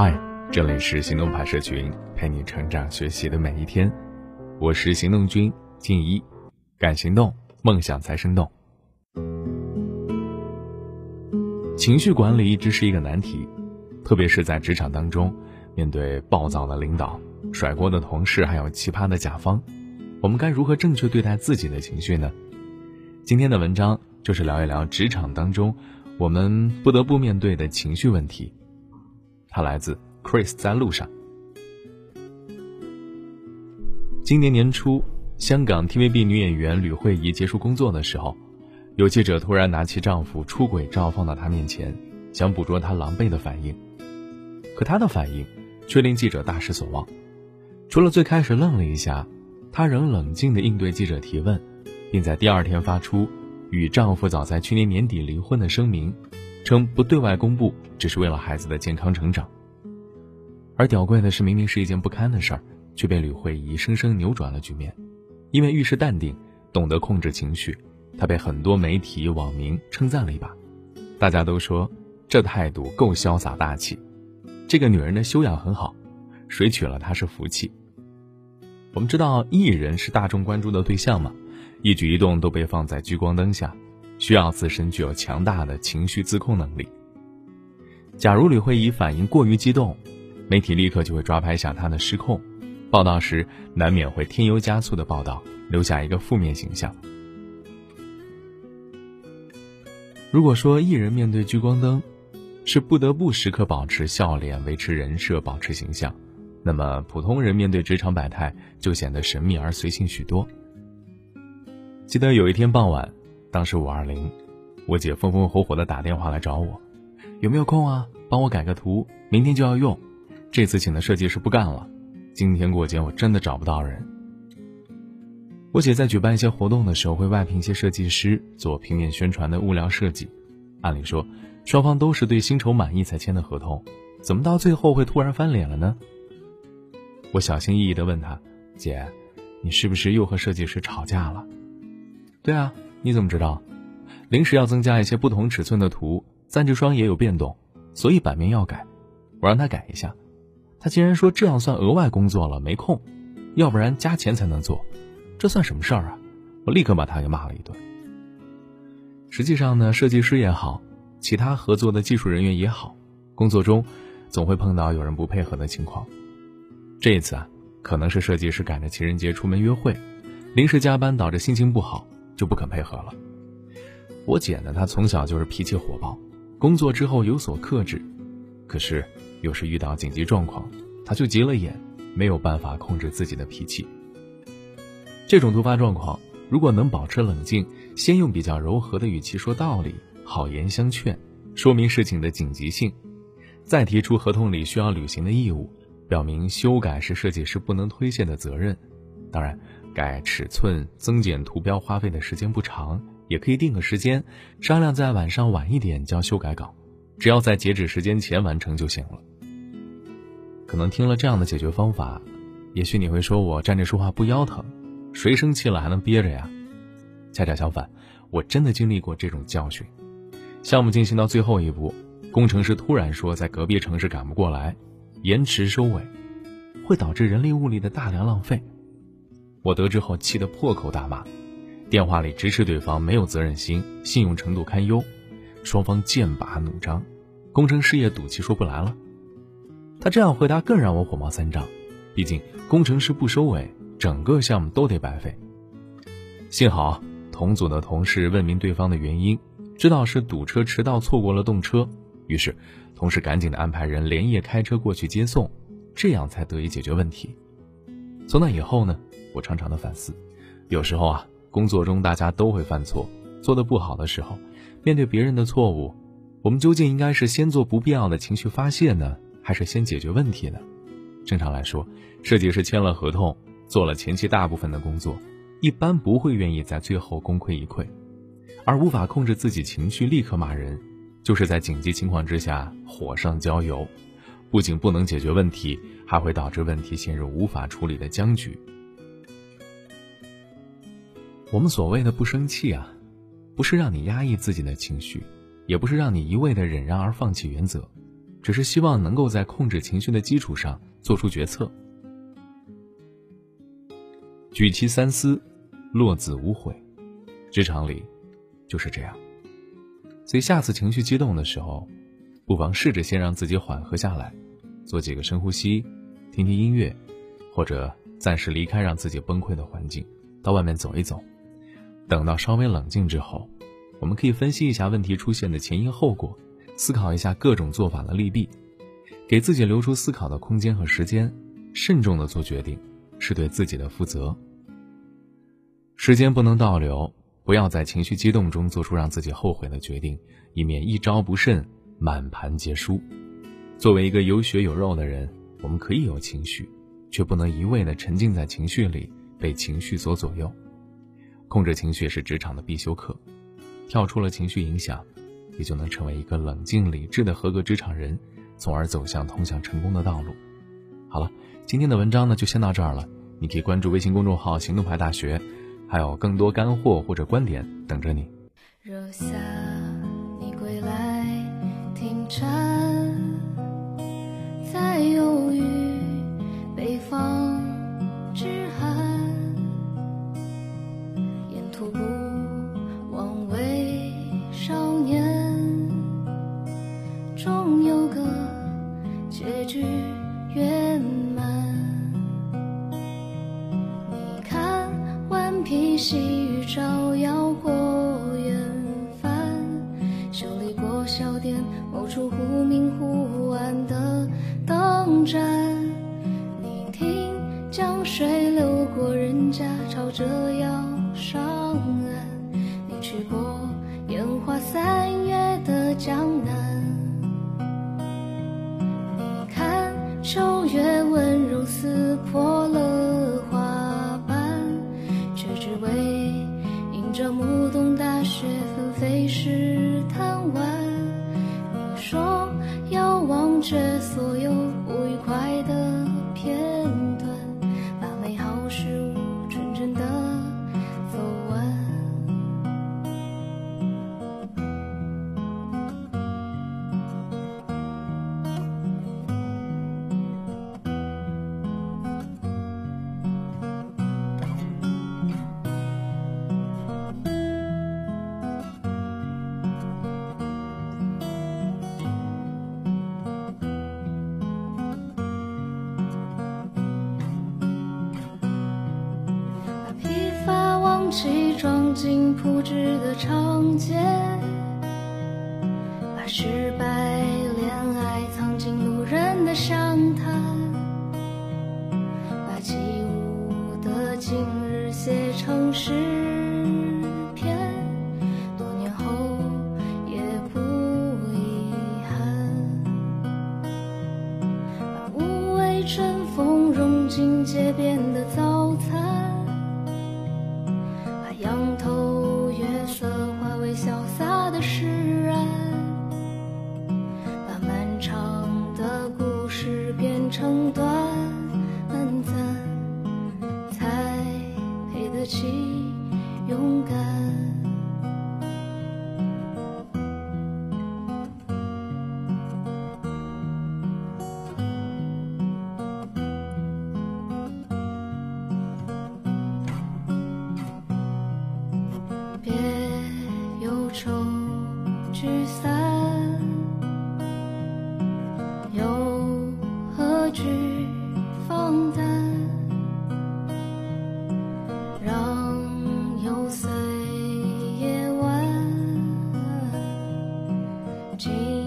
嗨，这里是行动派社群，陪你成长学习的每一天。我是行动君静一，敢行动，梦想才生动。情绪管理一直是一个难题，特别是在职场当中，面对暴躁的领导、甩锅的同事，还有奇葩的甲方，我们该如何正确对待自己的情绪呢？今天的文章就是聊一聊职场当中我们不得不面对的情绪问题。它来自 Chris 在路上。今年年初，香港 TVB 女演员吕慧仪结束工作的时候，有记者突然拿起丈夫出轨照放到她面前，想捕捉她狼狈的反应。可她的反应却令记者大失所望。除了最开始愣了一下，她仍冷静地应对记者提问，并在第二天发出与丈夫早在去年年底离婚的声明。称不对外公布，只是为了孩子的健康成长。而屌怪的是，明明是一件不堪的事儿，却被吕慧仪生生扭转了局面。因为遇事淡定，懂得控制情绪，她被很多媒体网民称赞了一把。大家都说这态度够潇洒大气，这个女人的修养很好，谁娶了她是福气。我们知道艺人是大众关注的对象嘛，一举一动都被放在聚光灯下。需要自身具有强大的情绪自控能力。假如吕慧仪反应过于激动，媒体立刻就会抓拍下她的失控，报道时难免会添油加醋的报道，留下一个负面形象。如果说艺人面对聚光灯，是不得不时刻保持笑脸、维持人设、保持形象，那么普通人面对职场百态就显得神秘而随性许多。记得有一天傍晚。当时五二零，我姐风风火火的打电话来找我，有没有空啊？帮我改个图，明天就要用。这次请的设计师不干了，今天过节我真的找不到人。我姐在举办一些活动的时候，会外聘一些设计师做平面宣传的物料设计。按理说，双方都是对薪酬满意才签的合同，怎么到最后会突然翻脸了呢？我小心翼翼的问她：“姐，你是不是又和设计师吵架了？”“对啊。”你怎么知道？临时要增加一些不同尺寸的图，赞助商也有变动，所以版面要改。我让他改一下，他竟然说这样算额外工作了，没空，要不然加钱才能做，这算什么事儿啊？我立刻把他给骂了一顿。实际上呢，设计师也好，其他合作的技术人员也好，工作中总会碰到有人不配合的情况。这一次啊，可能是设计师赶着情人节出门约会，临时加班导致心情不好。就不肯配合了。我姐呢，她从小就是脾气火爆，工作之后有所克制，可是有时遇到紧急状况，她就急了眼，没有办法控制自己的脾气。这种突发状况，如果能保持冷静，先用比较柔和的语气说道理，好言相劝，说明事情的紧急性，再提出合同里需要履行的义务，表明修改是设计师不能推卸的责任。当然。改尺寸、增减图标花费的时间不长，也可以定个时间，商量在晚上晚一点交修改稿，只要在截止时间前完成就行了。可能听了这样的解决方法，也许你会说我站着说话不腰疼，谁生气了还能憋着呀？恰恰相反，我真的经历过这种教训。项目进行到最后一步，工程师突然说在隔壁城市赶不过来，延迟收尾，会导致人力物力的大量浪费。我得知后气得破口大骂，电话里直斥对方没有责任心，信用程度堪忧，双方剑拔弩张，工程师也赌气说不来了。他这样回答更让我火冒三丈，毕竟工程师不收尾，整个项目都得白费。幸好同组的同事问明对方的原因，知道是堵车迟到错过了动车，于是同事赶紧的安排人连夜开车过去接送，这样才得以解决问题。从那以后呢？我常常的反思，有时候啊，工作中大家都会犯错，做的不好的时候，面对别人的错误，我们究竟应该是先做不必要的情绪发泄呢，还是先解决问题呢？正常来说，设计师签了合同，做了前期大部分的工作，一般不会愿意在最后功亏一篑，而无法控制自己情绪立刻骂人，就是在紧急情况之下火上浇油，不仅不能解决问题，还会导致问题陷入无法处理的僵局。我们所谓的不生气啊，不是让你压抑自己的情绪，也不是让你一味的忍让而放弃原则，只是希望能够在控制情绪的基础上做出决策。举棋三思，落子无悔。职场里就是这样。所以下次情绪激动的时候，不妨试着先让自己缓和下来，做几个深呼吸，听听音乐，或者暂时离开让自己崩溃的环境，到外面走一走。等到稍微冷静之后，我们可以分析一下问题出现的前因后果，思考一下各种做法的利弊，给自己留出思考的空间和时间，慎重的做决定，是对自己的负责。时间不能倒流，不要在情绪激动中做出让自己后悔的决定，以免一招不慎满盘皆输。作为一个有血有肉的人，我们可以有情绪，却不能一味的沉浸在情绪里，被情绪所左右。控制情绪是职场的必修课，跳出了情绪影响，也就能成为一个冷静理智的合格职场人，从而走向通向成功的道路。好了，今天的文章呢就先到这儿了。你可以关注微信公众号“行动派大学”，还有更多干货或者观点等着你。若夏你归来，听圆满。你看，顽皮细雨照耀过远帆，修理过小店某处忽明忽暗的灯盏。你听，江水流过人家，朝着要。上岸，你去过撕破了花瓣，却只为迎着暮冬大雪纷飞时贪玩。你说要忘却所有不愉快的起装进铺纸的长街，把失一起勇敢。别忧愁，聚散。Jesus.